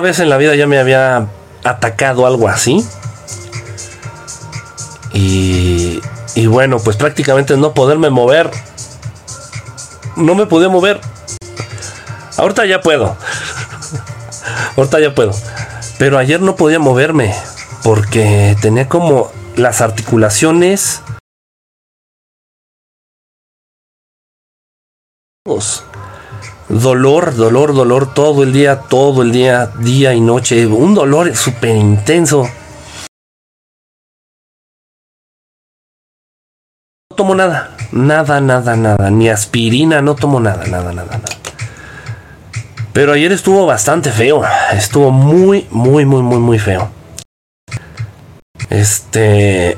vez en la vida ya me había atacado algo así. Y, bueno, pues prácticamente no poderme mover. No me podía mover. Ahorita ya puedo. Ahorita ya puedo. Pero ayer no podía moverme porque tenía como las articulaciones dolor, dolor, dolor todo el día, todo el día, día y noche, un dolor súper intenso. No tomo nada, nada, nada, nada, ni aspirina, no tomo nada, nada, nada, nada. Pero ayer estuvo bastante feo, estuvo muy, muy, muy, muy, muy feo. Este...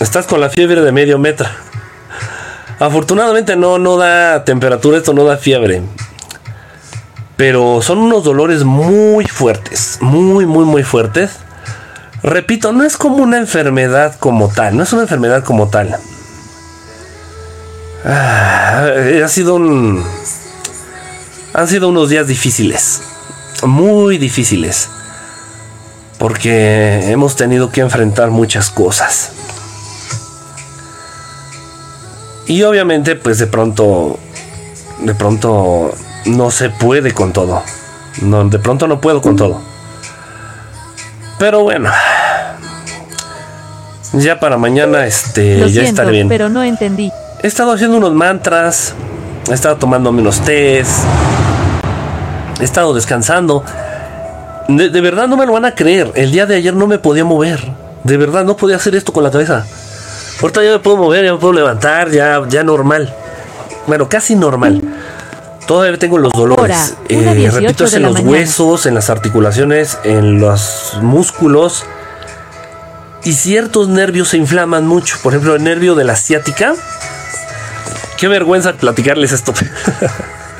Estás con la fiebre de medio metro. Afortunadamente no, no da temperatura, esto no da fiebre. Pero son unos dolores muy fuertes, muy, muy, muy fuertes. Repito, no es como una enfermedad como tal, no es una enfermedad como tal. Ah, ha sido un... Han sido unos días difíciles, muy difíciles, porque hemos tenido que enfrentar muchas cosas. Y obviamente, pues de pronto, de pronto no se puede con todo. No, de pronto no puedo con todo. Pero bueno. Ya para mañana, este, ya estaré bien. Pero no entendí. He estado haciendo unos mantras. He estado tomando menos tés. He estado descansando. De, de, verdad no me lo van a creer. El día de ayer no me podía mover. De verdad no podía hacer esto con la cabeza. Ahorita ya me puedo mover, ya me puedo levantar, ya, ya normal. Bueno, casi normal. Todavía tengo los dolores. Eh, repito, es en los huesos, en las articulaciones, en los músculos. Y ciertos nervios se inflaman mucho. Por ejemplo, el nervio de la ciática. Qué vergüenza platicarles esto.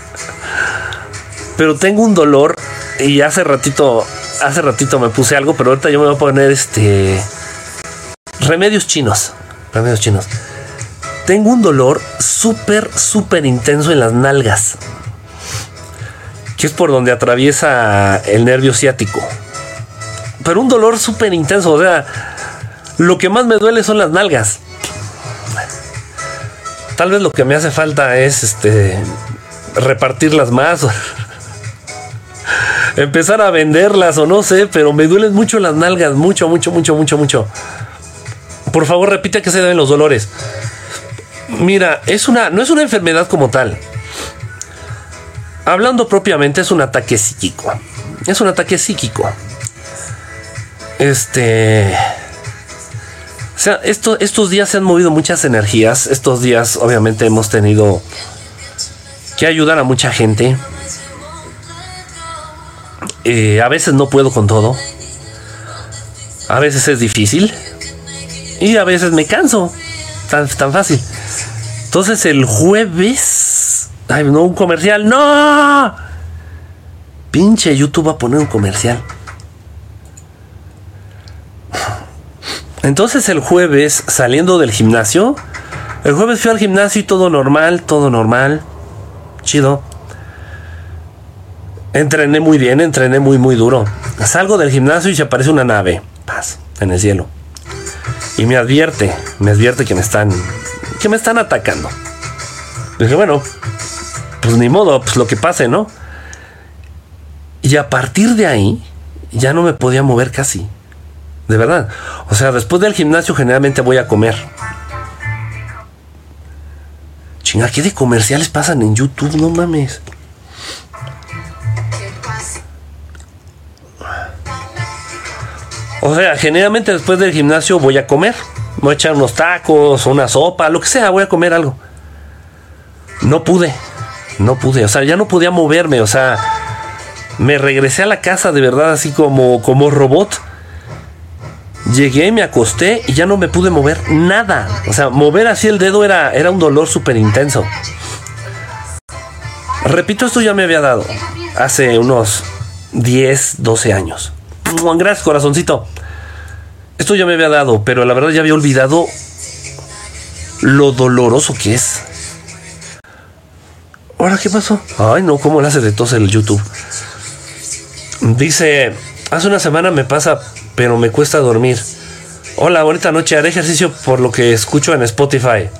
pero tengo un dolor. Y hace ratito. Hace ratito me puse algo. Pero ahorita yo me voy a poner este. Remedios chinos remedios chinos. Tengo un dolor súper, súper intenso en las nalgas. Que es por donde atraviesa el nervio ciático. Pero un dolor súper intenso. O sea, lo que más me duele son las nalgas. Tal vez lo que me hace falta es este repartirlas más. Empezar a venderlas o no sé, pero me duelen mucho las nalgas, mucho, mucho, mucho, mucho, mucho. Por favor, repite a qué se deben los dolores. Mira, es una, no es una enfermedad como tal. Hablando propiamente, es un ataque psíquico. Es un ataque psíquico. Este. O sea, estos días se han movido muchas energías. Estos días, obviamente, hemos tenido que ayudar a mucha gente. Eh, a veces no puedo con todo. A veces es difícil. Y a veces me canso. Tan, tan fácil. Entonces el jueves. Ay, no, un comercial. ¡No! Pinche YouTube va a poner un comercial. Entonces el jueves, saliendo del gimnasio, el jueves fui al gimnasio y todo normal, todo normal. Chido. Entrené muy bien, entrené muy, muy duro. Salgo del gimnasio y se aparece una nave. Paz, en el cielo y me advierte, me advierte que me están, que me están atacando. Dije, bueno, pues ni modo, pues lo que pase, ¿no? Y a partir de ahí, ya no me podía mover casi. De verdad. O sea, después del gimnasio generalmente voy a comer. Chinga, ¿qué de comerciales pasan en YouTube? No mames. O sea, generalmente después del gimnasio voy a comer. Voy a echar unos tacos, una sopa, lo que sea, voy a comer algo. No pude, no pude, o sea, ya no podía moverme, o sea, me regresé a la casa de verdad así como, como robot. Llegué, me acosté y ya no me pude mover nada. O sea, mover así el dedo era, era un dolor súper intenso. Repito, esto ya me había dado hace unos 10, 12 años. Gracias, corazoncito. Esto ya me había dado, pero la verdad ya había olvidado lo doloroso que es. Ahora, ¿qué pasó? Ay, no, ¿cómo le hace de tos el YouTube? Dice, hace una semana me pasa, pero me cuesta dormir. Hola, bonita noche. Haré ejercicio por lo que escucho en Spotify.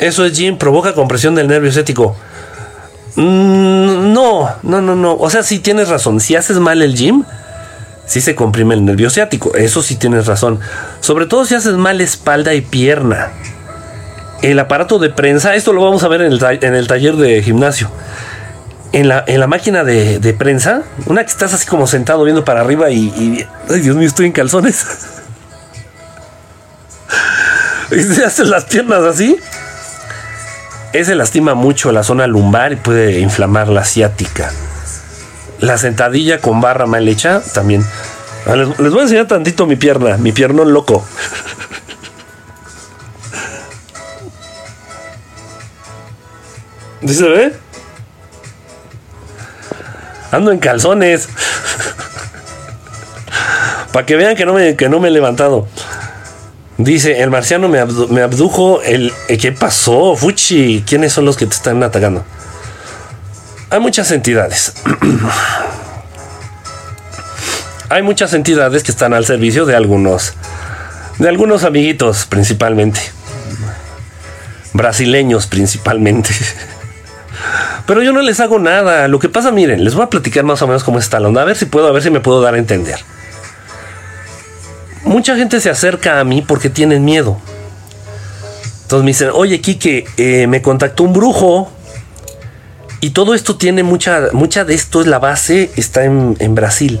Eso es Jim, provoca compresión del nervio ciático. Mm, no, no, no, no. O sea, sí tienes razón. Si haces mal el gym, sí se comprime el nervio ciático. Eso sí tienes razón. Sobre todo si haces mal espalda y pierna. El aparato de prensa, esto lo vamos a ver en el, taller de gimnasio. En la, en la máquina de, prensa, una que estás así como sentado viendo para arriba y, y ay Dios mío, estoy en calzones. y se hacen las piernas así. Ese lastima mucho la zona lumbar y puede inflamar la ciática. La sentadilla con barra mal hecha también. Ah, les, voy a enseñar tantito mi pierna, mi piernón loco. ¿Dice? Ando en calzones. Para que vean que no, me, que no me he levantado. Dice, el marciano me, abdujo el... ¿Qué pasó, Fuchi? ¿Quiénes son los que te están atacando? Hay muchas entidades. Hay muchas entidades que están al servicio de algunos... De algunos amiguitos principalmente. Brasileños principalmente. Pero yo no les hago nada. Lo que pasa, miren, les voy a platicar más o menos cómo está la onda. A ver si puedo, a ver si me puedo dar a entender mucha gente se acerca a mí porque tienen miedo. Entonces me dicen, oye Kike, eh, me contactó un brujo. Y todo esto tiene mucha, mucha de esto es la base, está en, Brasil.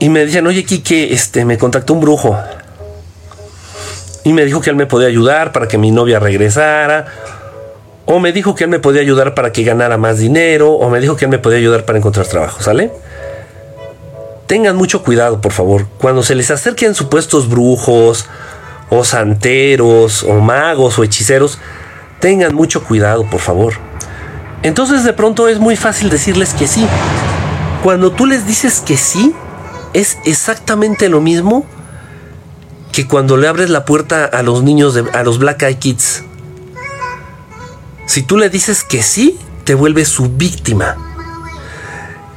Y me dicen, oye Kike, este, me contactó un brujo. Y me dijo que él me podía ayudar para que mi novia regresara. O me dijo que él me podía ayudar para que ganara más dinero. O me dijo que él me podía ayudar para encontrar trabajo, ¿sale? tengan mucho cuidado, por favor. Cuando se les acerquen supuestos brujos, o santeros, o magos, o hechiceros, tengan mucho cuidado, por favor. Entonces de pronto es muy fácil decirles que sí. Cuando tú les dices que sí, es exactamente lo mismo que cuando le abres la puerta a los niños, de, a los Black Eyed Kids. Si tú le dices que sí, te vuelves su víctima.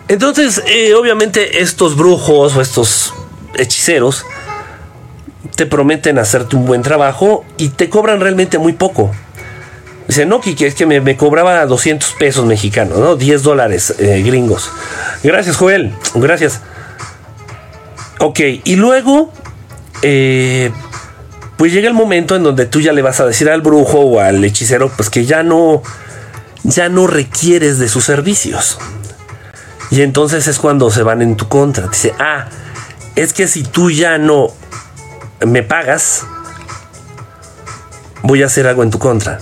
Entonces, eh, obviamente estos brujos o estos hechiceros te prometen hacerte un buen trabajo y te cobran realmente muy poco. Dice, no, Kiki, es que me, cobraba 200 pesos mexicanos, ¿no? 10 dólares eh, gringos. Gracias, Joel. Gracias. Ok, y luego, eh, pues llega el momento en donde tú ya le vas a decir al brujo o al hechicero, pues que ya no, ya no requieres de sus servicios. Y entonces es cuando se van en tu contra. Dice, ah, es que si tú ya no me pagas, voy a hacer algo en tu contra.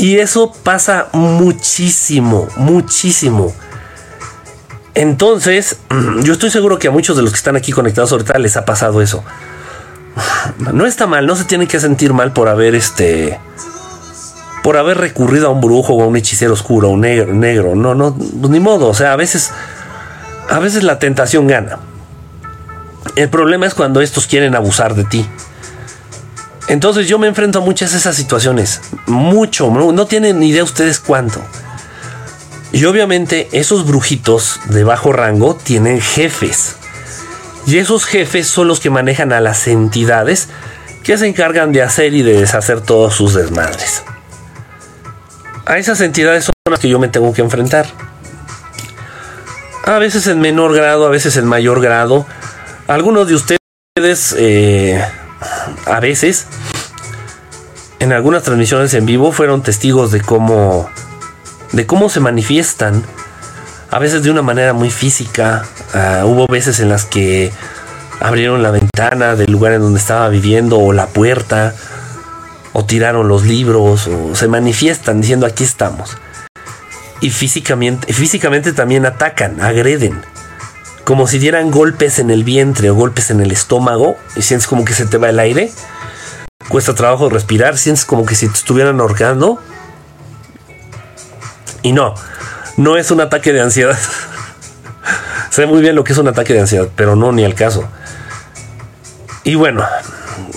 Y eso pasa muchísimo, muchísimo. Entonces, yo estoy seguro que a muchos de los que están aquí conectados ahorita les ha pasado eso. No está mal, no se tienen que sentir mal por haber este por haber recurrido a un brujo o a un hechicero oscuro, o un negro, negro. No, no, pues ni modo. O sea, a veces, a veces la tentación gana. El problema es cuando estos quieren abusar de ti. Entonces yo me enfrento a muchas de esas situaciones. Mucho, no, tienen ni idea ustedes cuánto. Y obviamente esos brujitos de bajo rango tienen jefes. Y esos jefes son los que manejan a las entidades que se encargan de hacer y de deshacer todos sus desmadres a esas entidades son las que yo me tengo que enfrentar. A veces en menor grado, a veces en mayor grado. Algunos de ustedes, eh, a veces, en algunas transmisiones en vivo, fueron testigos de cómo, de cómo se manifiestan. A veces de una manera muy física. Ah, hubo veces en las que abrieron la ventana del lugar en donde estaba viviendo o la puerta o tiraron los libros o se manifiestan diciendo aquí estamos. Y físicamente, físicamente también atacan, agreden. Como si dieran golpes en el vientre o golpes en el estómago y sientes como que se te va el aire. Cuesta trabajo respirar, sientes como que si te estuvieran ahorcando. Y no, no es un ataque de ansiedad. sé muy bien lo que es un ataque de ansiedad, pero no ni al caso. Y bueno,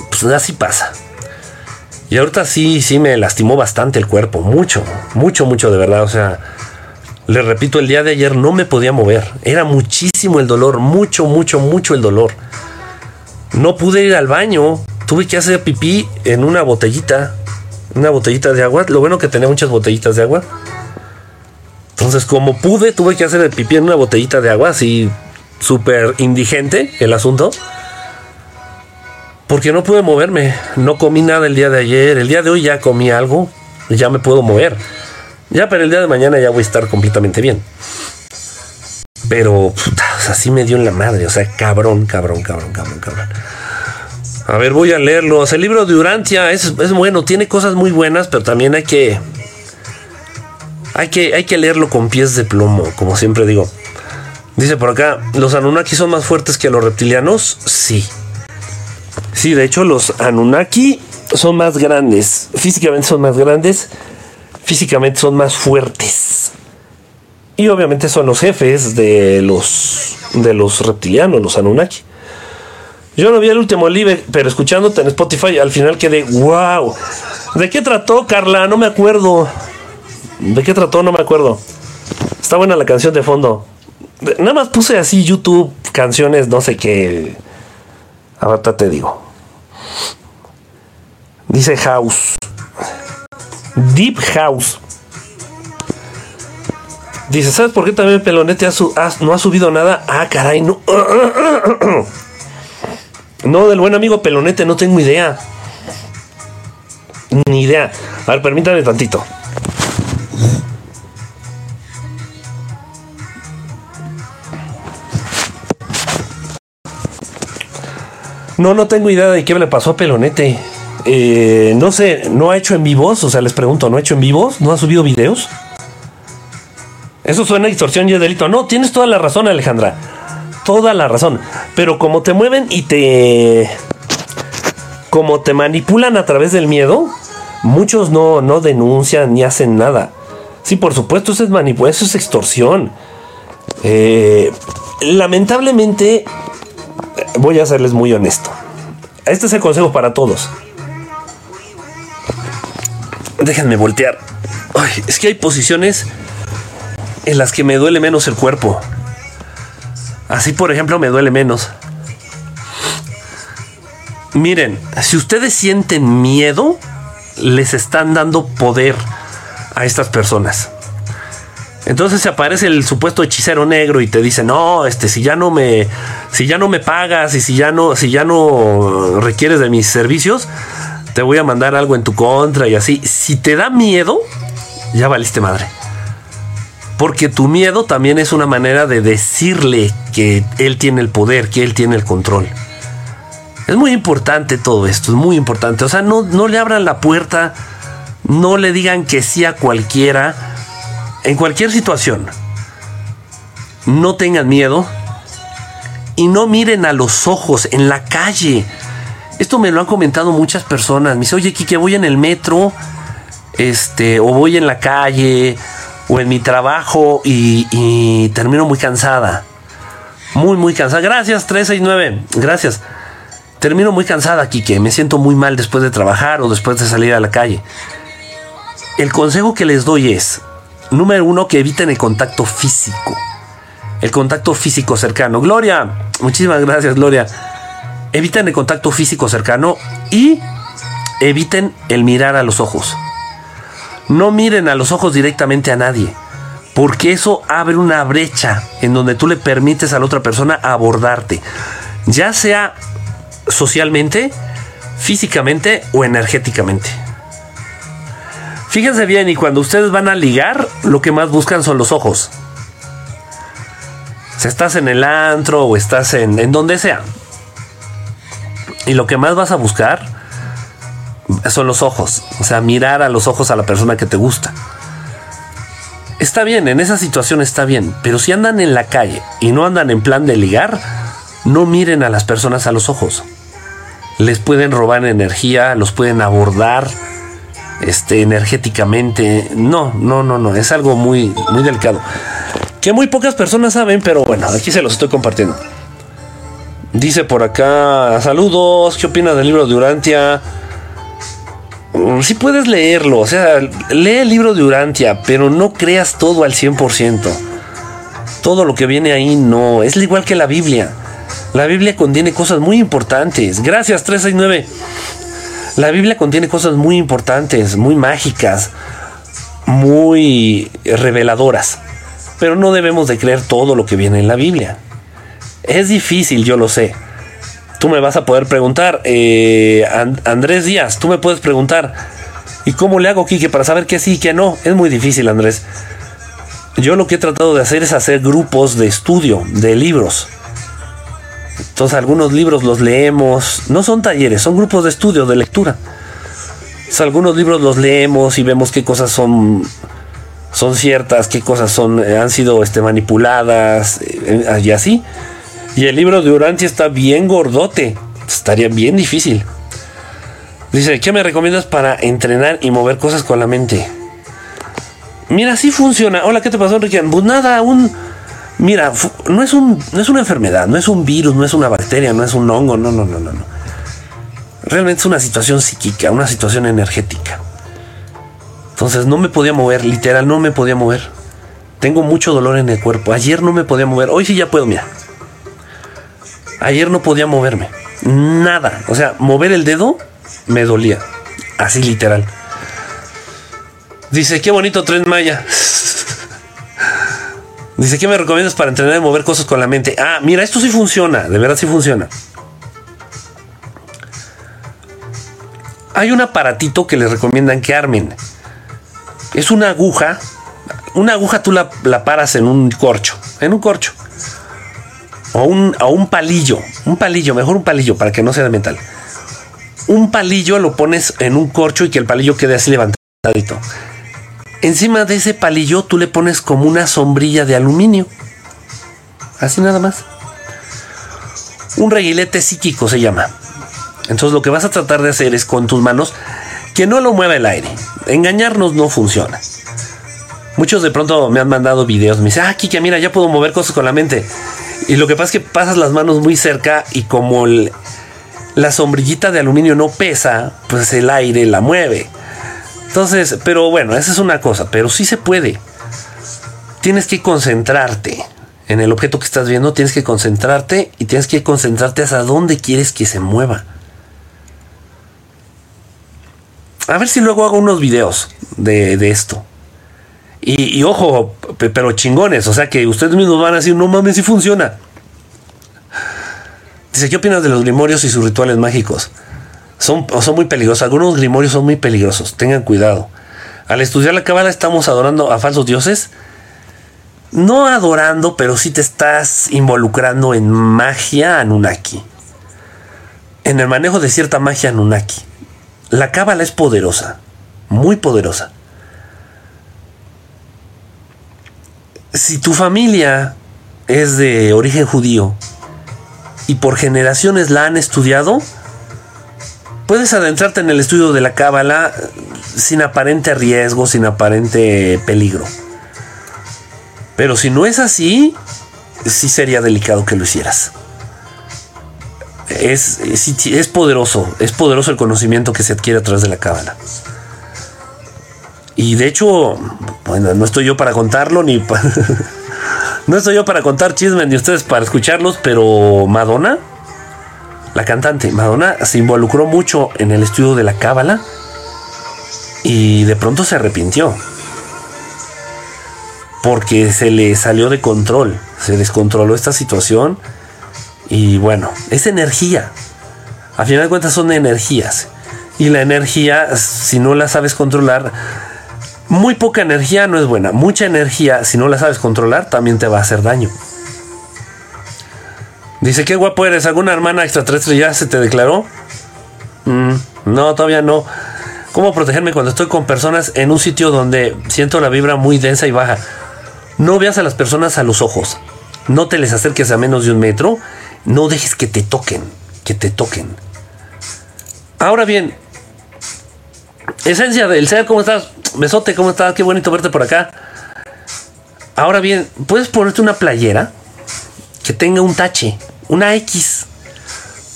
pues así pasa. Y ahorita sí, sí me lastimó bastante el cuerpo, mucho, mucho, mucho de verdad. O sea, Le repito, el día de ayer no me podía mover. Era muchísimo el dolor, mucho, mucho, mucho el dolor. No pude ir al baño. Tuve que hacer pipí en una botellita. Una botellita de agua. Lo bueno que tenía muchas botellitas de agua. Entonces, como pude, tuve que hacer el pipí en una botellita de agua. Así, súper indigente el asunto. Porque no pude moverme. No comí nada el día de ayer. El día de hoy ya comí algo. Ya me puedo mover. Ya para el día de mañana ya voy a estar completamente bien. Pero, puta, o sea, me dio en la madre. O sea, cabrón, cabrón, cabrón, cabrón, cabrón. A ver, voy a leerlo. el libro de Urantia es, es, bueno, tiene cosas muy buenas, pero también hay que, hay que. Hay que leerlo con pies de plomo, como siempre digo. Dice por acá, ¿los Anunnaki son más fuertes que los reptilianos? Sí. Sí, de hecho, los Anunnaki son más grandes. Físicamente son más grandes físicamente son más fuertes. Y obviamente son los jefes de los de los reptilianos, los Anunnaki. Yo no vi el último live, pero escuchándote en Spotify al final quedé, wow. ¿De qué trató, Carla? No me acuerdo. ¿De qué trató? No me acuerdo. Está buena la canción de fondo. Nada más puse así YouTube, canciones, no sé qué. Ahorita te digo. Dice House. Deep House. Dice, ¿sabes por qué también Pelonete no ha subido nada? Ah, caray, no. No, del buen amigo Pelonete, no tengo idea. Ni idea. A ver, permítame tantito. No, no tengo idea de qué le pasó a Pelonete. Eh, no sé, no ha hecho en vivos, o sea, les pregunto, ¿no ha hecho en vivos? ¿No ha subido videos? Eso suena a distorsión y es delito. No, tienes toda la razón, Alejandra. Toda la razón. Pero como te mueven y te. Como te manipulan a través del miedo, muchos no, no denuncian ni hacen nada. Sí, por supuesto, eso es manipulación, eso es extorsión. Eh, lamentablemente, voy a serles muy honesto. Este es el consejo para todos. Déjenme voltear. Ay, es que hay posiciones en las que me duele menos el cuerpo. Así, por ejemplo, me duele menos. Miren, si ustedes sienten miedo, les están dando poder a estas personas. Entonces se aparece el supuesto hechicero negro y te dice, "No, este si ya no me si ya no me pagas y si ya no si ya no requieres de mis servicios, te voy a mandar algo en tu contra y así. Si te da miedo, ya valiste madre. Porque tu miedo también es una manera de decirle que él tiene el poder, que él tiene el control. Es muy importante todo esto, es muy importante. O sea, no, no le abran la puerta, no le digan que sí a cualquiera, en cualquier situación. No tengan miedo y no miren a los ojos en la calle esto me lo han comentado muchas personas. Me dice, oye, Kike, voy en el metro, este, o voy en la calle, o en mi trabajo y, termino muy cansada. Muy, muy cansada. Gracias, 369. Gracias. Termino muy cansada, Kike. Me siento muy mal después de trabajar o después de salir a la calle. El consejo que les doy es, número uno, que eviten el contacto físico. El contacto físico cercano. Gloria, muchísimas gracias, Gloria eviten el contacto físico cercano y eviten el mirar a los ojos. No miren a los ojos directamente a nadie, porque eso abre una brecha en donde tú le permites a la otra persona abordarte, ya sea socialmente, físicamente o energéticamente. Fíjense bien, y cuando ustedes van a ligar, lo que más buscan son los ojos. Si estás en el antro o estás en, en donde sea, y lo que más vas a buscar son los ojos. O sea, mirar a los ojos a la persona que te gusta. Está bien, en esa situación está bien. Pero si andan en la calle y no andan en plan de ligar, no miren a las personas a los ojos. Les pueden robar energía, los pueden abordar este, energéticamente. No, no, no, no. Es algo muy, muy delicado. Que muy pocas personas saben, pero bueno, aquí se los estoy compartiendo. Dice por acá, saludos, ¿qué opina del libro de Urantia? mm, sí puedes leerlo, o sea, lee el libro de Urantia, pero no creas todo al 100%. Todo lo que viene ahí no, es igual que la Biblia. La Biblia contiene cosas muy importantes. Gracias 369. La Biblia contiene cosas muy importantes, muy mágicas, muy reveladoras. Pero no debemos de creer todo lo que viene en la Biblia. Es difícil, yo lo sé. Tú me vas a poder preguntar, eh, Andrés Díaz, tú me puedes preguntar, ¿y cómo le hago, Kike, para saber que sí y que no? Es muy difícil, Andrés. Yo lo que he tratado de hacer es hacer grupos de estudio, de libros. Entonces algunos libros los leemos, no son talleres, son grupos de estudio, de lectura. algunos libros los leemos y vemos qué cosas son son ciertas, qué cosas son eh, han sido este, manipuladas eh, y así. Y el libro de Urantia está bien gordote, estaría bien difícil. Dice, ¿qué me recomiendas para entrenar y mover cosas con la mente? Mira, sí funciona. Hola, ¿qué te pasó, Enrique? Pues nada, un Mira, no es, un, no es una enfermedad, no es un virus, no es una bacteria, no es un hongo, no, no, no, no, no. Realmente es una situación psíquica, una situación energética. Entonces no me podía mover, literal, no me podía mover. Tengo mucho dolor en el cuerpo. Ayer no me podía mover, hoy sí ya puedo, mira. Ayer no podía moverme. Nada. O sea, mover el dedo me dolía. Así literal. Dice, qué bonito tren Maya. Dice, ¿qué me recomiendas para entrenar y mover cosas con la mente? Ah, mira, esto sí funciona, de verdad sí funciona. Hay un aparatito que les recomiendan que armen. Es una aguja. Una aguja tú la, paras en un corcho. En un corcho. O un, un palillo. Un palillo, mejor un palillo para que no sea de. Un palillo lo pones en un corcho y que el palillo quede así levantadito. Encima de ese palillo tú le pones como una sombrilla de aluminio. Así nada más. Un reguilete psíquico se llama. Entonces lo que vas a tratar de hacer es con tus manos que no lo mueva el aire. Engañarnos no funciona. Muchos de pronto me han mandado videos, me dicen, ah, Kike, mira, ya puedo mover cosas con la mente. Y lo que pasa es que pasas las manos muy cerca y como la sombrillita de aluminio no pesa, pues el aire la mueve. Entonces, pero bueno, esa es una cosa, pero sí se puede. Tienes que concentrarte en el objeto que estás viendo, tienes que concentrarte y tienes que concentrarte hasta dónde quieres que se mueva. A ver si luego hago unos videos de, esto. Y, ojo, pero chingones, o sea que ustedes mismos van a decir, no mames, si funciona. Dice, ¿qué opinas de los grimorios y sus rituales mágicos? son, son muy peligrosos. Algunos grimorios son muy peligrosos. Tengan cuidado. Al estudiar la cábala estamos adorando a falsos dioses. No adorando, pero sí te estás involucrando en magia Anunnaki. En el manejo de cierta magia Anunnaki. La cábala es poderosa. Muy poderosa. Si tu familia es de origen judío y por generaciones la han estudiado, puedes adentrarte en el estudio de la cábala sin aparente riesgo, sin aparente peligro. Pero si no es así, sí sería delicado que lo hicieras. Es, es, poderoso, es poderoso el conocimiento que se adquiere a través de la cábala. Y de hecho, bueno, no estoy yo para contarlo ni no estoy yo para contar chismes ni ustedes para escucharlos, pero Madonna la cantante Madonna se involucró mucho en el estudio de la cábala y de pronto se arrepintió. Porque se le salió de control, se descontroló esta situación y bueno, es energía. A final de cuentas son energías. Y la energía, si no la sabes controlar, muy poca energía no es buena. Mucha energía, si no la sabes controlar, también te va a hacer daño. Dice, qué guapo eres. ¿Alguna hermana extraterrestre ya se te declaró? Mm, no, todavía no. ¿Cómo protegerme cuando estoy con personas en un sitio donde siento la vibra muy densa y baja? No veas a las personas a los ojos. No te les acerques a menos de un metro. No dejes que te toquen. Que te toquen. Ahora bien, esencia del ser, ¿cómo estás? Besote, ¿cómo estás? Qué bonito verte por acá. Ahora bien, puedes ponerte una playera que tenga un tache una X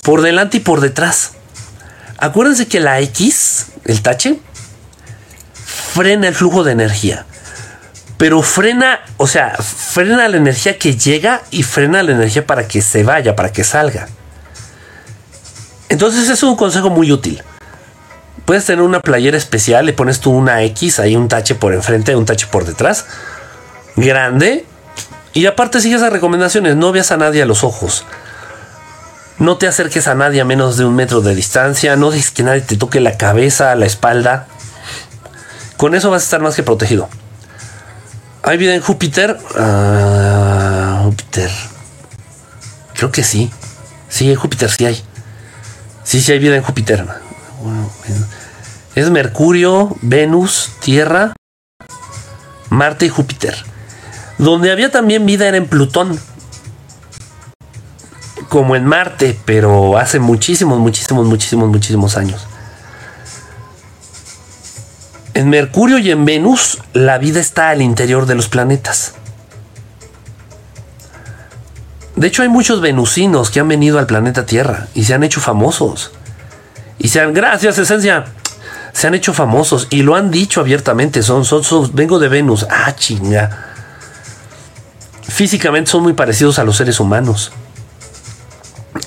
por delante y por detrás. Acuérdense que la X, el tache, frena el flujo de energía. Pero frena, o sea, frena la energía que llega y frena la energía para que se vaya, para que salga. Entonces es un consejo muy útil. Puedes tener una playera especial, le pones tú una X, ahí un tache por enfrente, un tache por detrás, grande. Y aparte sigues esas recomendaciones, no veas a nadie a los ojos. No te acerques a nadie a menos de un metro de distancia, no dejes que nadie te toque la cabeza, la espalda. Con eso vas a estar más que protegido. ¿Hay vida en Júpiter? Ah, Júpiter. Creo que sí. Sí, en Júpiter sí hay. Sí, sí hay vida en Júpiter. Es Mercurio, Venus, Tierra, Marte y Júpiter. Donde había también vida era en Plutón. Como en Marte, pero hace muchísimos, muchísimos, muchísimos, muchísimos años. En Mercurio y en Venus la vida está al interior de los planetas. De hecho, hay muchos venusinos que han venido al planeta Tierra y se han hecho famosos. Y se han, gracias, esencia, se han hecho famosos y lo han dicho abiertamente. Son, son, vengo de Venus. Ah, chinga. Físicamente son muy parecidos a los seres humanos.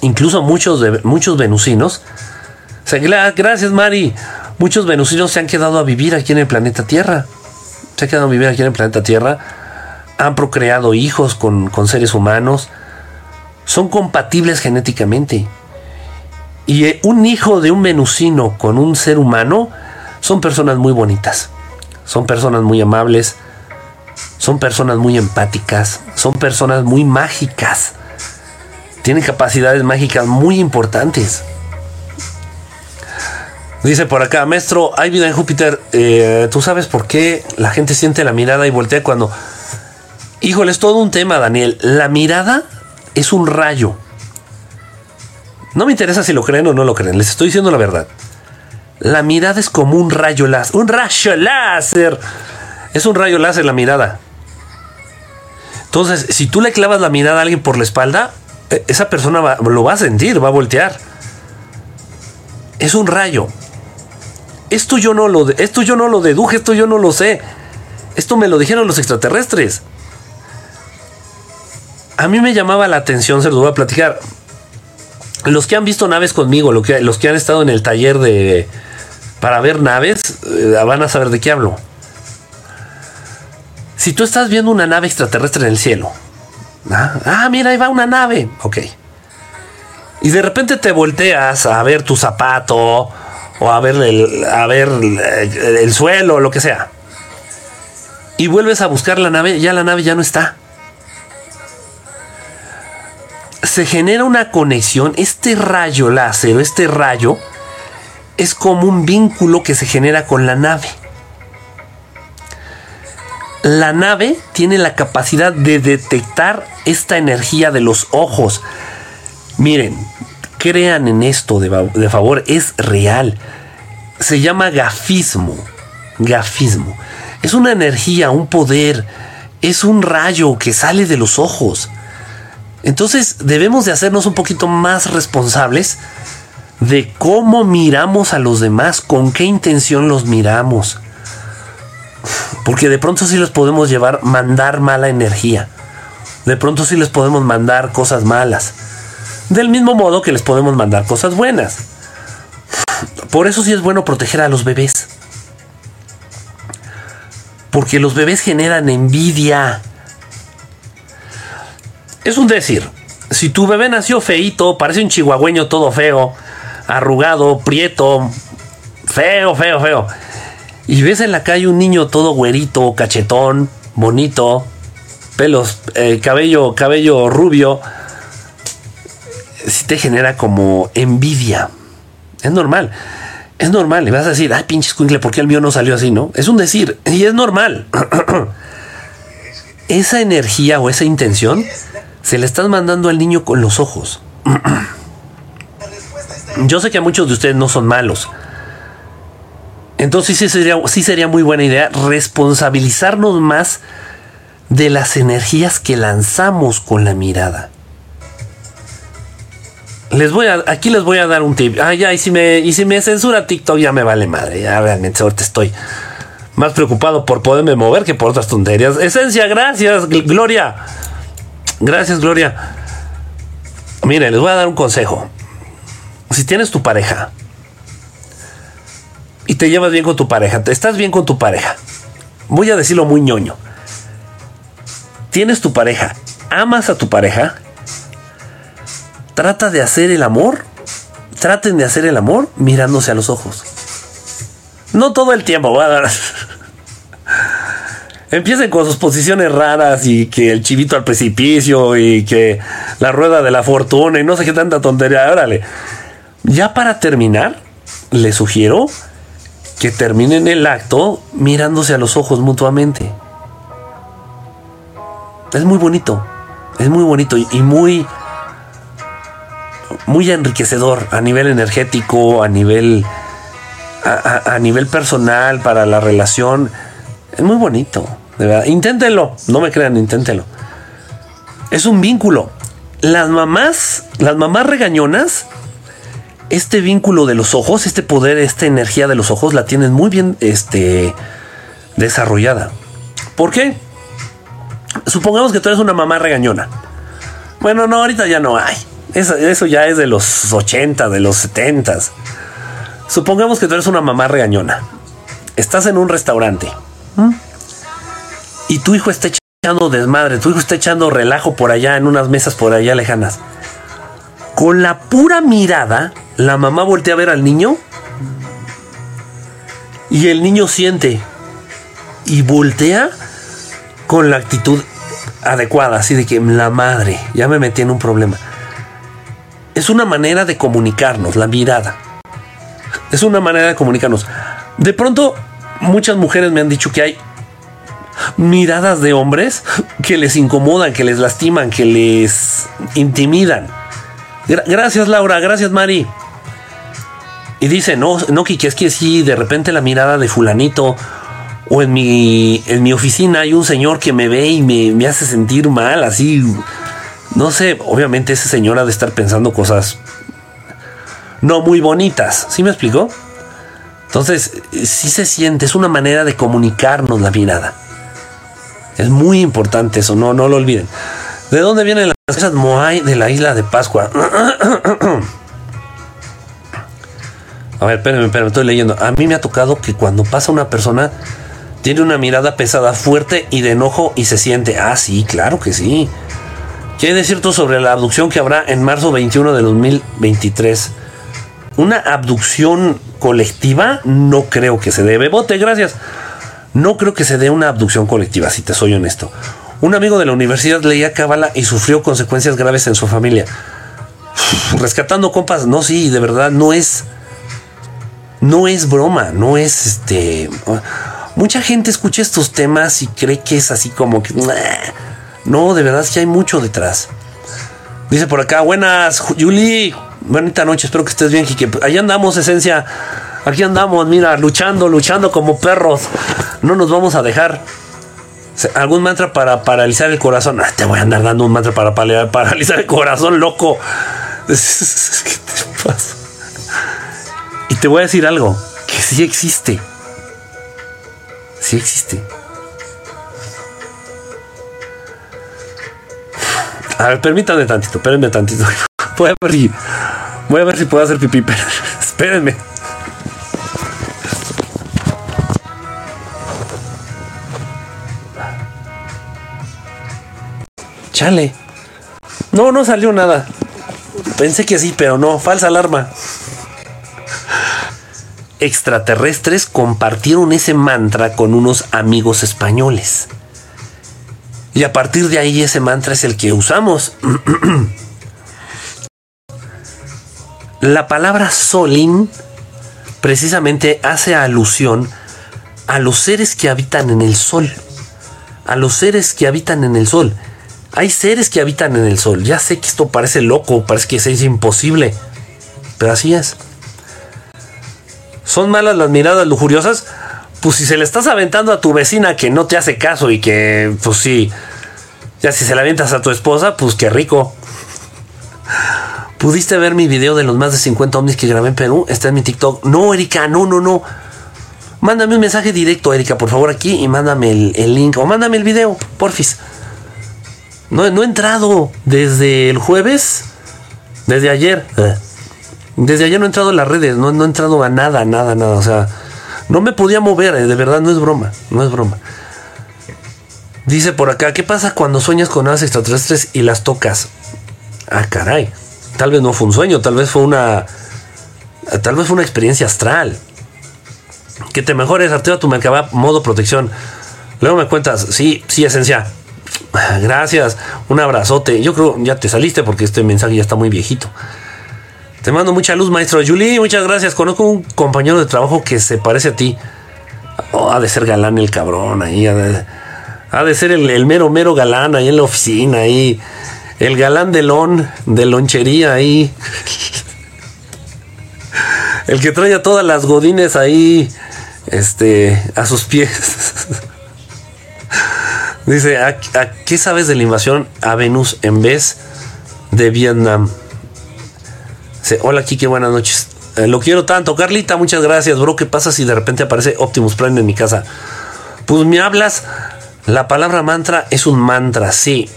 Incluso muchos, de, muchos venusinos. gracias, Mari. Muchos venusinos se han quedado a vivir aquí en el planeta Tierra. Se han quedado a vivir aquí en el planeta Tierra. Han procreado hijos con, con seres humanos son compatibles genéticamente. Y eh, un hijo de un venusino con un ser humano son personas muy bonitas, son personas muy amables, son personas muy empáticas, son personas muy mágicas, tienen capacidades mágicas muy importantes. Dice por acá, maestro, hay vida en Júpiter. Eh, ¿Tú sabes por qué la gente siente la mirada y voltea cuando... Híjole, es todo un tema, Daniel. La mirada es un rayo. No me interesa si lo creen o no lo creen, les estoy diciendo la verdad. La mirada es como un rayo láser. Un rayo láser. Es un rayo láser la mirada. Entonces, si tú le clavas la mirada a alguien por la espalda, e, esa persona lo va a sentir, va a voltear. Es un rayo. Esto yo no lo, esto yo no lo deduje, esto yo no lo sé. Esto me lo dijeron los extraterrestres a mí me llamaba la atención, se los voy a platicar. Los que han visto naves conmigo, los que han estado en el taller de para ver naves, eh, van a saber de qué hablo. Si tú estás viendo una nave extraterrestre en el cielo, ah, ah mira, ahí va una nave, ok. Y de repente te volteas a ver tu zapato o a ver el, a ver el, el suelo, lo que sea. Y vuelves a buscar la nave, ya la nave ya no está se genera una conexión, este rayo láser, este rayo, es como un vínculo que se genera con la nave. La nave tiene la capacidad de detectar esta energía de los ojos. Miren, crean en esto de, de favor, es real. Se llama gafismo. Gafismo. Es una energía, un poder, es un rayo que sale de los ojos. Entonces debemos de hacernos un poquito más responsables de cómo miramos a los demás, con qué intención los miramos. Porque de pronto sí les podemos llevar, mandar mala energía. De pronto sí les podemos mandar cosas malas. Del mismo modo que les podemos mandar cosas buenas. Por eso sí es bueno proteger a los bebés. Porque los bebés generan envidia. Es un decir, si tu bebé nació feito, parece un chihuahueño todo feo, arrugado, prieto, feo, feo, feo, y ves en la calle un niño todo güerito, cachetón, bonito, pelos, eh, cabello, cabello rubio, si te genera como envidia. Es normal. Es normal. Le vas a decir, ay, pinche escuincle, ¿por qué el mío no salió así, no? Es un decir. Y es normal. esa energía o esa intención se le están mandando al niño con los ojos. Yo sé que muchos de ustedes no son malos. Entonces sí sería, sí sería muy buena idea responsabilizarnos más de las energías que lanzamos con la mirada. Les voy a, aquí les voy a dar un tip. Ah, ya, y si me, y si me censura TikTok, ya me vale madre. Ya realmente ahorita estoy más preocupado por poderme mover que por otras tonterías. Esencia, gracias, Gloria. Gracias, Gloria. Mire, les voy a dar un consejo. Si tienes tu pareja y te llevas bien con tu pareja, te estás bien con tu pareja. Voy a decirlo muy ñoño. Tienes tu pareja, amas a tu pareja, trata de hacer el amor, traten de hacer el amor mirándose a los ojos. No todo el tiempo, Empiecen con sus posiciones raras y que el chivito al precipicio y que la rueda de la fortuna y no sé qué tanta tontería. Órale. Ya para terminar, les sugiero que terminen el acto mirándose a los ojos mutuamente. Es muy bonito. Es muy bonito y muy muy enriquecedor a nivel energético, a nivel a, nivel personal para la relación. Es muy bonito, de. Inténtenlo, no me crean, inténtenlo. Es un vínculo. Las mamás, las mamás regañonas, este vínculo de los ojos, este poder, esta energía de los ojos la tienen muy bien este, desarrollada. ¿Por qué? Supongamos que tú eres una mamá regañona. Bueno, no, ahorita ya no hay. Eso, ya es de los 80, de los 70. Supongamos que tú eres una mamá regañona. Estás en un restaurante. Y tu hijo está echando desmadre, tu hijo está echando relajo por allá en unas mesas por allá lejanas. Con la pura mirada, la mamá voltea a ver al niño y el niño siente y voltea con la actitud adecuada, así de que la madre, ya me metí en un problema. Es una manera de comunicarnos, la mirada. Es una manera de comunicarnos. De pronto, muchas mujeres me han dicho que hay miradas de hombres que les incomodan, que les lastiman, que les intimidan. gracias Laura, gracias Mari. Y dice, no, no, Kiki, es que si de repente la mirada de fulanito o en mi, en mi oficina hay un señor que me ve y me, hace sentir mal, así. No sé, obviamente ese señor ha de estar pensando cosas no muy bonitas. ¿Sí me explico? Entonces, sí se siente, es una manera de comunicarnos la mirada. Es muy importante eso, no, no lo olviden. ¿De dónde vienen las cosas Moai de la isla de Pascua? A ver, espérenme, espérenme, estoy leyendo. A mí me ha tocado que cuando pasa una persona tiene una mirada pesada, fuerte y de enojo y se siente. Ah, sí, claro que sí. ¿Qué hay de sobre la abducción que habrá en marzo 21 de 2023? Una abducción colectiva no creo que se dé. Bote, gracias. No creo que se dé una abducción colectiva, si te soy honesto. Un amigo de la universidad leía Cábala y sufrió consecuencias graves en su familia. Rescatando compas, no, sí, de verdad, no es. No es broma, no es este. Mucha gente escucha estos temas y cree que es así como que. No, de verdad es que hay mucho detrás. Dice por acá, buenas, Julie. Bonita noche, espero que estés bien, Kike. Ahí andamos, esencia. Aquí andamos, mira, luchando, luchando como perros. No nos vamos a dejar. ¿Algún mantra para paralizar el corazón? Ah, te voy a andar dando un mantra para paralizar el corazón, loco. ¿Qué te pasa? Y te voy a decir algo, que sí existe. Sí existe. A ver, permítanme tantito, espérenme tantito. Voy a ver si, voy a ver si puedo hacer pipí, pero espérenme. Chale. No, no salió nada. Pensé que sí, pero no. Falsa alarma. Extraterrestres compartieron ese mantra con unos amigos españoles. Y a partir de ahí ese mantra es el que usamos. La palabra Solin precisamente hace alusión a los seres que habitan en el sol. A los seres que habitan en el sol. Hay seres que habitan en el sol. Ya sé que esto parece loco, parece que es imposible. Pero así es. ¿Son malas las miradas lujuriosas? pues si se le estás aventando a tu vecina que no te hace caso y que, pues sí, ya si se la avientas a tu esposa, pues qué rico. ¿Pudiste ver mi video de los más de 50 ovnis que grabé en Perú? Está en mi TikTok. No, Erika, no, no, no. Mándame un mensaje directo, Erika, por favor, aquí y mándame el, link o mándame el video, porfis. No, no he entrado desde el jueves, desde ayer. Desde ayer no he entrado en las redes, no, no he entrado a nada, nada, nada. O sea, no me podía mover, eh, de verdad, no es broma, no es broma. Dice por acá, ¿qué pasa cuando sueñas con aves extraterrestres y las tocas? Ah, caray. Tal vez no fue un sueño, tal vez fue una. Tal vez fue una experiencia astral. Que te mejores, activa tu mercaba modo protección. Luego me cuentas, sí, sí, esencia. Gracias, un abrazote. Yo creo ya te saliste porque este mensaje ya está muy viejito. Te mando mucha luz, maestro. Julie, muchas gracias. Conozco un compañero de trabajo que se parece a ti. Oh, ha de ser galán el cabrón ahí. Ha de, ser el, mero, mero galán ahí en la oficina. Ahí. El galán de lon, de lonchería ahí. El que trae todas las godines ahí este, a sus pies. Dice, ¿a, qué sabes de la invasión a Venus en vez de Vietnam? Dice, hola Kike, buenas noches. Eh, lo quiero tanto. Carlita, muchas gracias, bro. ¿Qué pasa si de repente aparece Optimus Prime en mi casa? Pues me hablas. La palabra mantra es un mantra, sí.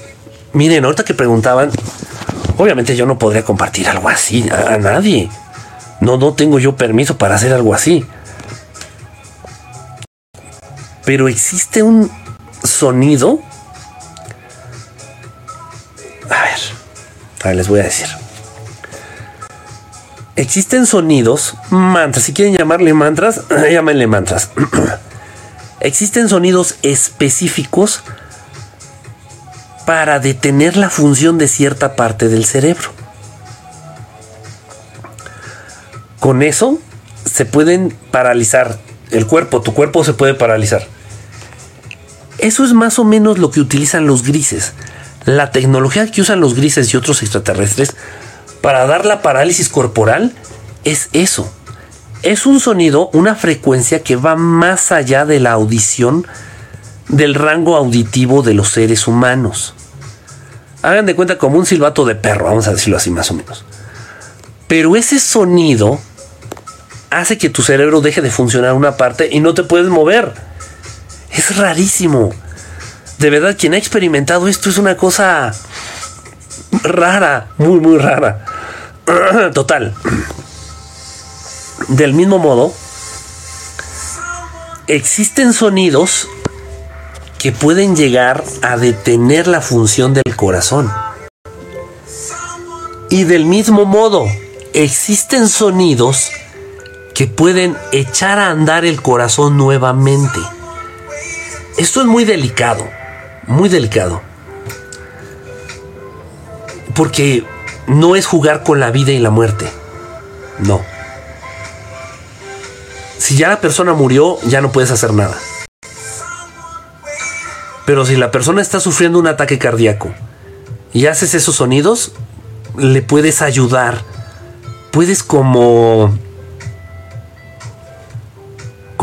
Miren, ahorita que preguntaban, obviamente yo no podría compartir algo así a nadie. No, no tengo yo permiso para hacer algo así. Pero existe un sonido. A ver, a ver, les voy a decir. Existen sonidos, mantras, si quieren llamarle mantras, llámenle mantras. Existen sonidos específicos para detener la función de cierta parte del cerebro. Con eso se pueden paralizar el cuerpo, tu cuerpo se puede paralizar. Eso es más o menos lo que utilizan los grises. La tecnología que usan los grises y otros extraterrestres para dar la parálisis corporal es eso. Es un sonido, una frecuencia que va más allá de la audición del rango auditivo de los seres humanos. Hagan de cuenta como un silbato de perro, vamos a decirlo así más o menos. Pero ese sonido hace que tu cerebro deje de funcionar una parte y no te puedes mover. Es rarísimo. De verdad, quien ha experimentado esto es una cosa rara, muy, muy rara. Total. Del mismo modo, existen sonidos que pueden llegar a detener la función del corazón. Y del mismo modo, existen sonidos que pueden echar a andar el corazón nuevamente. Esto es muy delicado, muy delicado. Porque no es jugar con la vida y la muerte. No. Si ya la persona murió, ya no puedes hacer nada. Pero si la persona está sufriendo un ataque cardíaco y haces esos sonidos, le puedes ayudar. Puedes como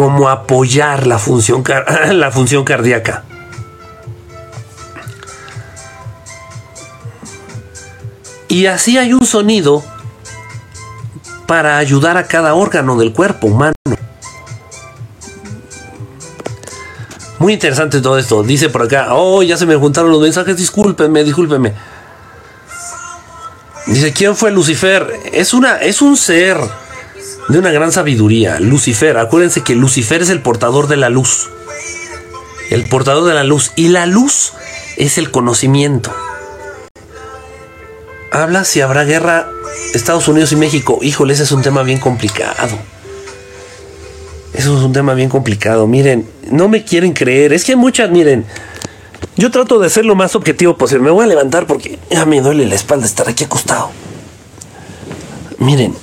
como apoyar la función, la función cardíaca. Y así hay un sonido para ayudar a cada órgano del cuerpo humano. Muy interesante todo esto. Dice por acá, oh, ya se me juntaron los mensajes, discúlpenme, discúlpenme. Dice, ¿quién fue Lucifer? Es una, es un ser de una gran sabiduría. Lucifer, acuérdense que Lucifer es el portador de la luz. El portador de la luz. Y la luz es el conocimiento. Habla si habrá guerra Estados Unidos y México. Híjole, ese es un tema bien complicado. Eso es un tema bien complicado. Miren, no me quieren creer. Es que hay muchas, miren. Yo trato de ser lo más objetivo posible. Me voy a levantar porque ya me duele la espalda estar aquí acostado. Miren.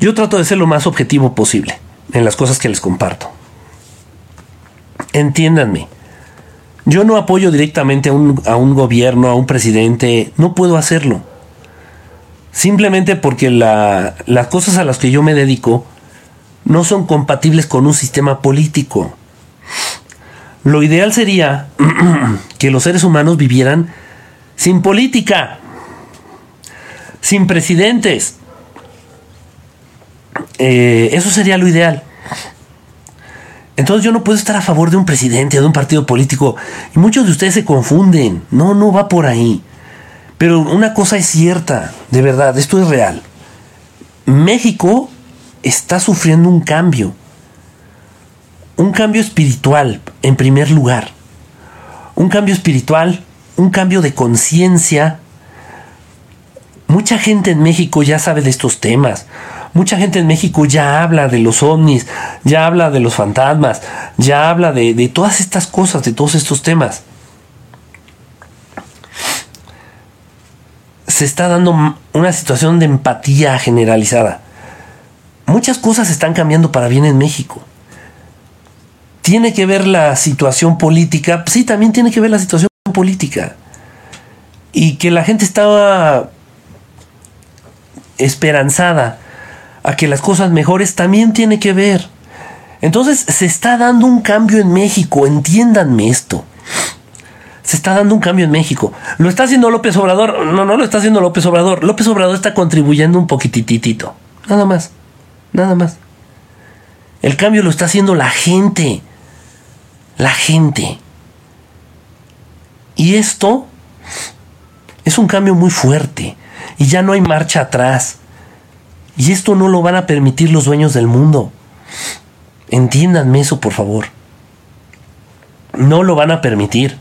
Yo trato de ser lo más objetivo posible en las cosas que les comparto. Entiéndanme. Yo no apoyo directamente a un, gobierno, a un presidente. No puedo hacerlo. Simplemente porque las cosas a las que yo me dedico no son compatibles con un sistema político. Lo ideal sería que los seres humanos vivieran sin política. sin presidentes. Eh, eso sería lo ideal. Entonces yo no puedo estar a favor de un presidente de un partido político. Y muchos de ustedes se confunden. No, no va por ahí. Pero una cosa es cierta, de verdad, esto es real. México está sufriendo un cambio. Un cambio espiritual, en primer lugar. Un cambio espiritual, un cambio de conciencia. Mucha gente en México ya sabe de estos temas. Mucha gente en México ya habla de los ovnis, ya habla de los fantasmas, ya habla de, todas estas cosas, de todos estos temas. Se está dando una situación de empatía generalizada. Muchas cosas están cambiando para bien en México. ¿Tiene que ver la situación política? Sí, también tiene que ver la situación política. Y que la gente estaba esperanzada a que las cosas mejores también tiene que ver. Entonces se está dando un cambio en México, entiéndanme esto. Se está dando un cambio en México. ¿Lo está haciendo López Obrador? No, no lo está haciendo López Obrador. López Obrador está contribuyendo un poquititito. Nada más. Nada más. El cambio lo está haciendo la gente. La gente. Y esto es un cambio muy fuerte. Y ya no hay marcha atrás. Y esto no lo van a permitir los dueños del mundo. Entiéndanme eso, por favor. No lo van a permitir.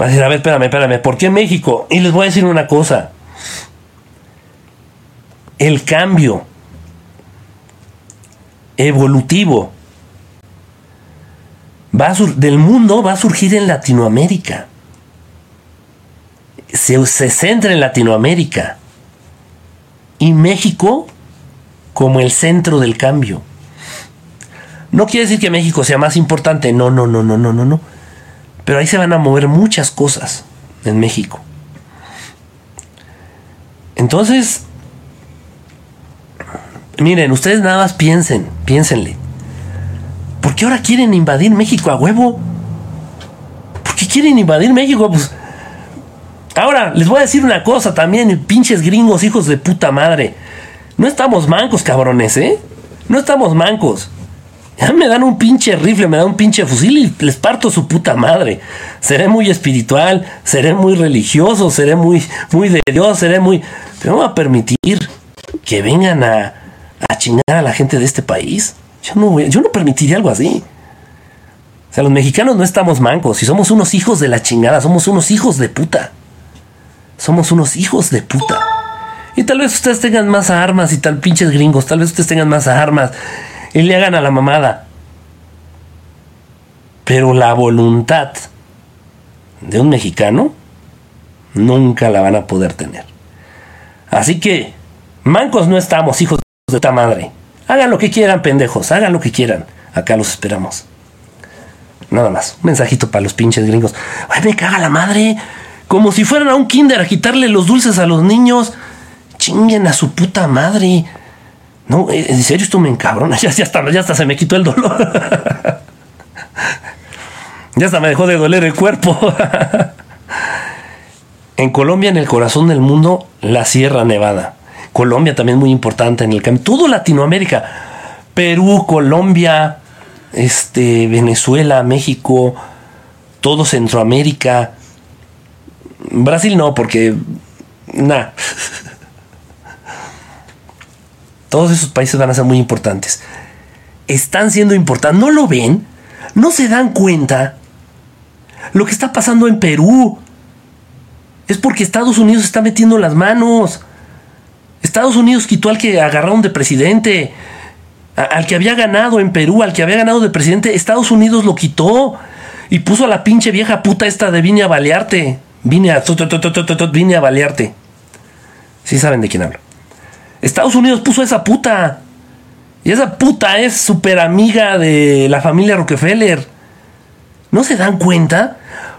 Va a decir, a ver, espérame, espérame, ¿por qué México? Y les voy a decir una cosa. El cambio evolutivo va del mundo va a surgir en Latinoamérica. Se, se centra en Latinoamérica y México como el centro del cambio. No quiere decir que México sea más importante, no, no, no, no, no, no, no. Pero ahí se van a mover muchas cosas en México. Entonces, miren, ustedes nada más piensen, piénsenle. ¿Por qué ahora quieren invadir México a huevo? ¿Por qué quieren invadir México? Pues Ahora, les voy a decir una cosa también, pinches gringos, hijos de puta madre. No estamos mancos, cabrones, ¿eh? No estamos mancos. Ya me dan un pinche rifle, me dan un pinche fusil y les parto su puta madre. Seré muy espiritual, seré muy religioso, seré muy, muy de Dios, seré muy... Pero no va a permitir que vengan a, a chingar a la gente de este país. Yo no, yo no permitiría algo así. O sea, los mexicanos no estamos mancos y somos unos hijos de la chingada, somos unos hijos de puta. Somos unos hijos de puta. Y tal vez ustedes tengan más armas y tal pinches gringos, tal vez ustedes tengan más armas y le hagan a la mamada. Pero la voluntad de un mexicano nunca la van a poder tener. Así que, mancos no estamos, hijos de esta madre. Hagan lo que quieran, pendejos, hagan lo que quieran. Acá los esperamos. Nada más, un mensajito para los pinches gringos. Ay, me caga la madre. Como si fueran a un kinder a quitarle los dulces a los niños. Chinguen a su puta madre. No, eh, en serio, esto me encabrona. Ya, ya, hasta, ya hasta se me quitó el dolor. ya hasta me dejó de doler el cuerpo. en Colombia, en el corazón del mundo, la Sierra Nevada. Colombia también muy importante en el cambio. Todo Latinoamérica. Perú, Colombia, este, Venezuela, México, todo Centroamérica, Brasil no, porque. Nah. Todos esos países van a ser muy importantes. Están siendo importantes. ¿No lo ven? ¿No se dan cuenta? Lo que está pasando en Perú es porque Estados Unidos está metiendo las manos. Estados Unidos quitó al que agarraron de presidente. al que había ganado en Perú, al que había ganado de presidente. Estados Unidos lo quitó. Y puso a la pinche vieja puta esta de Viña Balearte. Vine a, vine a balearte. Sí saben de quién hablo. Estados Unidos puso esa puta. Y esa puta es súper amiga de la familia Rockefeller. ¿No se dan cuenta?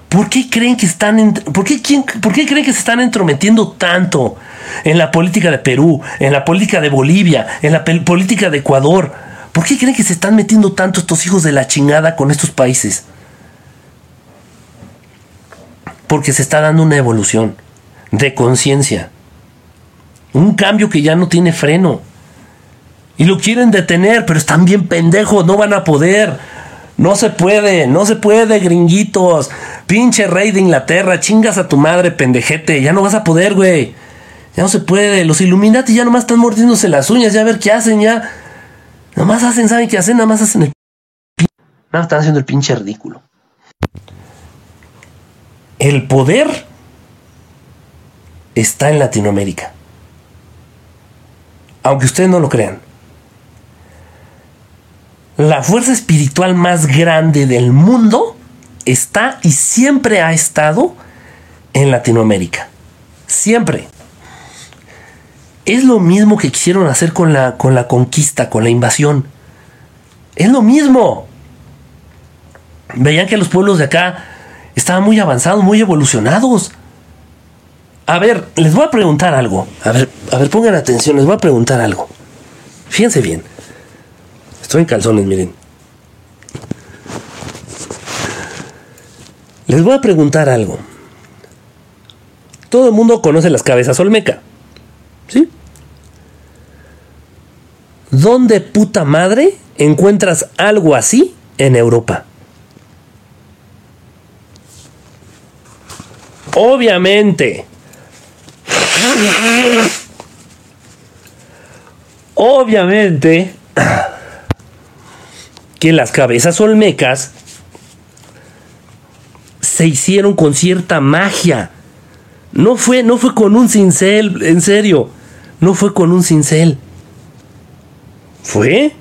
¿Por qué creen que están ¿por, qué, ¿Por qué creen que se están entrometiendo tanto en la política de Perú, en la política de Bolivia, en la política de Ecuador? ¿Por qué creen que se están metiendo tanto estos hijos de la chingada con estos países? Porque se está dando una evolución de conciencia. Un cambio que ya no tiene freno. Y lo quieren detener, pero están bien pendejos, no van a poder. No se puede, no se puede, gringuitos. Pinche rey de Inglaterra, chingas a tu madre, pendejete. Ya no vas a poder, güey. Ya no se puede. Los Illuminati ya nomás están mordiéndose las uñas, ya a ver qué hacen, ya. Nomás hacen, ¿saben qué hacen? Nada más hacen el... Nada están haciendo el pinche ridículo. El poder está en Latinoamérica. Aunque ustedes no lo crean. La fuerza espiritual más grande del mundo está y siempre ha estado en Latinoamérica. Siempre. Es lo mismo que quisieron hacer con la, con la conquista, con la invasión. Es lo mismo. Veían que los pueblos de acá estaban muy avanzados, muy evolucionados. A ver, les voy a preguntar algo. A ver, a ver, pongan atención, les voy a preguntar algo. Fíjense bien. Estoy en calzones, miren. Les voy a preguntar algo. Todo el mundo conoce las cabezas Olmeca. ¿Sí? ¿Dónde puta madre encuentras algo así en Europa? Obviamente. Obviamente que las cabezas olmecas se hicieron con cierta magia. No fue, no fue con un cincel, en serio. No fue con un cincel. ¿Fue?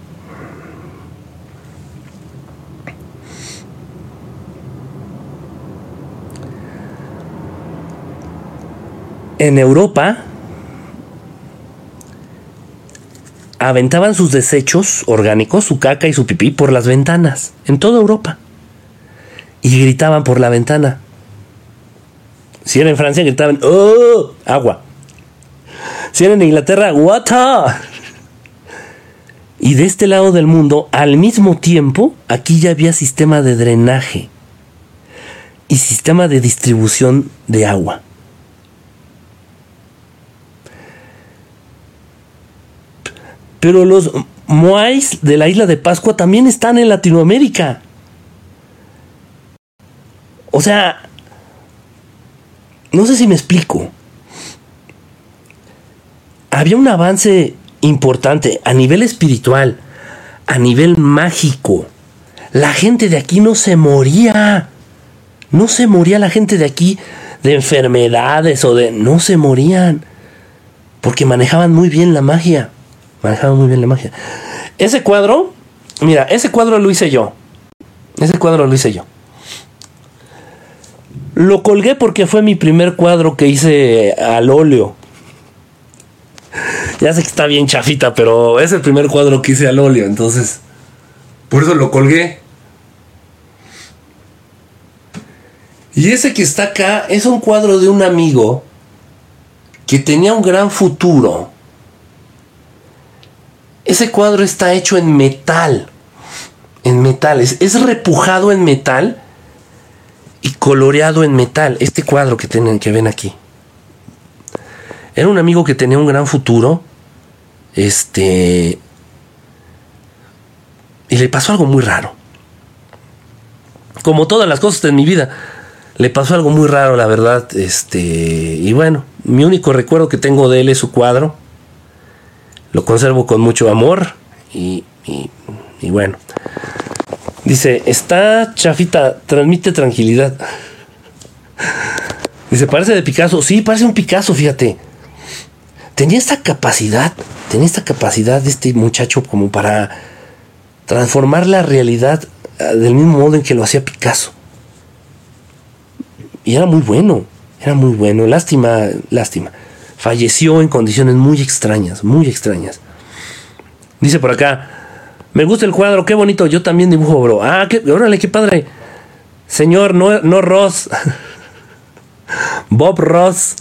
En Europa aventaban sus desechos orgánicos, su caca y su pipí por las ventanas, en toda Europa. Y gritaban por la ventana. Si era en Francia, gritaban, ¡Oh! Agua. Si era en Inglaterra, ¡Water! Y de este lado del mundo, al mismo tiempo, aquí ya había sistema de drenaje y sistema de distribución de agua. Pero los Moais de la isla de Pascua también están en Latinoamérica. O sea, no sé si me explico. Había un avance importante a nivel espiritual, a nivel mágico. La gente de aquí no se moría. No se moría la gente de aquí de enfermedades o de... No se morían. Porque manejaban muy bien la magia. Manejaba muy bien la magia. Ese cuadro, mira, ese cuadro lo hice yo. Ese cuadro lo hice yo. Lo colgué porque fue mi primer cuadro que hice al óleo. Ya sé que está bien chafita, pero es el primer cuadro que hice al óleo, entonces. Por eso lo colgué. Y ese que está acá es un cuadro de un amigo que tenía un gran futuro ese cuadro está hecho en metal. En metal. Es, repujado en metal y coloreado en metal. Este cuadro que, tienen, que ven aquí. Era un amigo que tenía un gran futuro. Este. Y le pasó algo muy raro. Como todas las cosas en mi vida. Le pasó algo muy raro, la verdad. Este. Y bueno, mi único recuerdo que tengo de él es su cuadro lo conservo con mucho amor y, bueno. Dice, está chafita, transmite tranquilidad. Dice, parece de Picasso. Sí, parece un Picasso, fíjate. Tenía esta capacidad, tenía esta capacidad de este muchacho como para transformar la realidad ah, del mismo modo en que lo hacía Picasso. Y era muy bueno, era muy bueno. Lástima, lástima falleció en condiciones muy extrañas, muy extrañas. Dice por acá, me gusta el cuadro, qué bonito, yo también dibujo, bro. Ah, qué, órale, qué padre. Señor, no, no Ross. Bob Ross.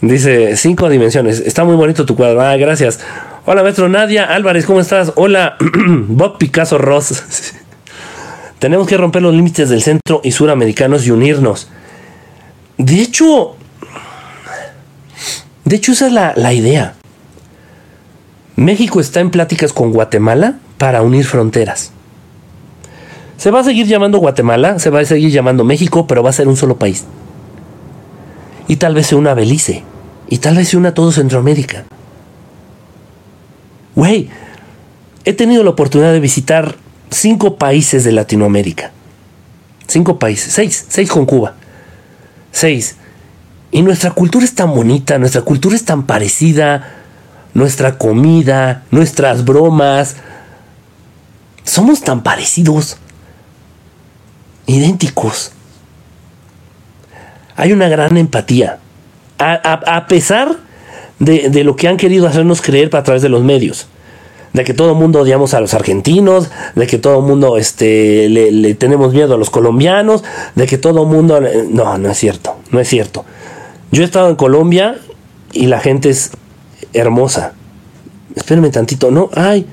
Dice, cinco dimensiones. Está muy bonito tu cuadro. Ah, gracias. Hola, maestro Nadia Álvarez, ¿cómo estás? Hola, Bob Picasso Ross. Tenemos que romper los límites del centro y suramericanos y unirnos. De hecho, De hecho, esa es la, la idea. México está en pláticas con Guatemala para unir fronteras. Se va a seguir llamando Guatemala, se va a seguir llamando México, pero va a ser un solo país. Y tal vez se una Belice. Y tal vez se una todo Centroamérica. Güey, he tenido la oportunidad de visitar cinco países de Latinoamérica. Cinco países, seis, seis con Cuba. Seis. Y nuestra cultura es tan bonita, nuestra cultura es tan parecida, nuestra comida, nuestras bromas. Somos tan parecidos, idénticos. Hay una gran empatía. A, pesar de, lo que han querido hacernos creer a través de los medios. De que todo el mundo odiamos a los argentinos, de que todo el mundo este, le, le, tenemos miedo a los colombianos, de que todo el mundo... No, no es cierto, no es cierto. Yo he estado en Colombia y la gente es hermosa. Espérenme tantito, no, ay,